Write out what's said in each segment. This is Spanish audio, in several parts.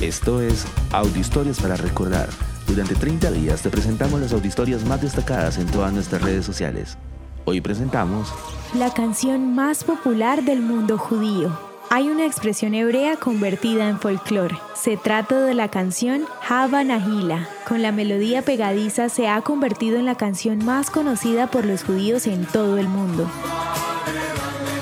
Esto es Audiohistorias para Recordar. Durante 30 días te presentamos las audiohistorias más destacadas en todas nuestras redes sociales. Hoy presentamos La canción más popular del mundo judío. Hay una expresión hebrea convertida en folclore. Se trata de la canción Hava Nahila. Con la melodía pegadiza se ha convertido en la canción más conocida por los judíos en todo el mundo.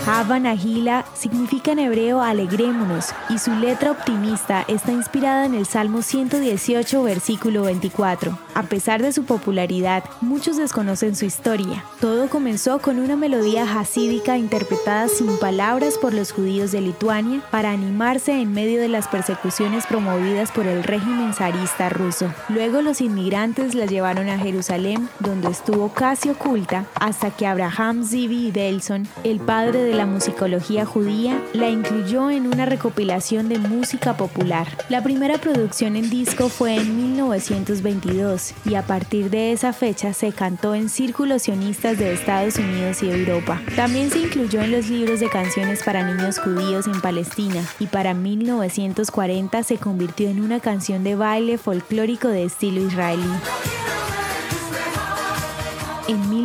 Hava Nahila significa en hebreo alegrémonos y su letra optimista está inspirada en el Salmo 118, versículo 24. A pesar de su popularidad, muchos desconocen su historia. Todo comenzó con una melodía hasídica interpretada sin palabras por los judíos de Lituania para animarse en medio de las persecuciones promovidas por el régimen zarista ruso. Luego los inmigrantes la llevaron a Jerusalén, donde estuvo casi oculta, hasta que Abraham Zivi Delson, el padre de la musicología judía, la incluyó en una recopilación de música popular. La primera producción en disco fue en 1922 y a partir de esa fecha se cantó en círculos sionistas de Estados Unidos y Europa. También se incluyó en los libros de canciones para niños judíos en Palestina y para 1940 se convirtió en una canción de baile folclórico de estilo israelí.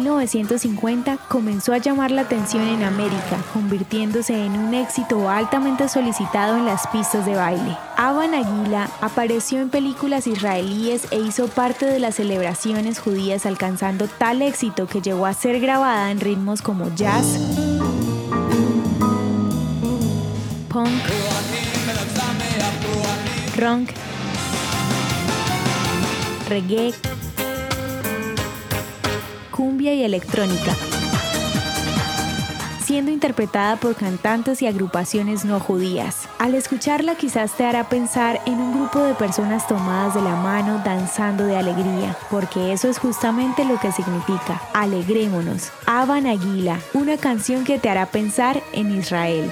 En 1950 comenzó a llamar la atención en América, convirtiéndose en un éxito altamente solicitado en las pistas de baile. Ava Nagila apareció en películas israelíes e hizo parte de las celebraciones judías alcanzando tal éxito que llegó a ser grabada en ritmos como jazz, punk, rock, reggae, cumbia y electrónica, siendo interpretada por cantantes y agrupaciones no judías. Al escucharla quizás te hará pensar en un grupo de personas tomadas de la mano danzando de alegría, porque eso es justamente lo que significa, alegrémonos. Aban Aguila, una canción que te hará pensar en Israel.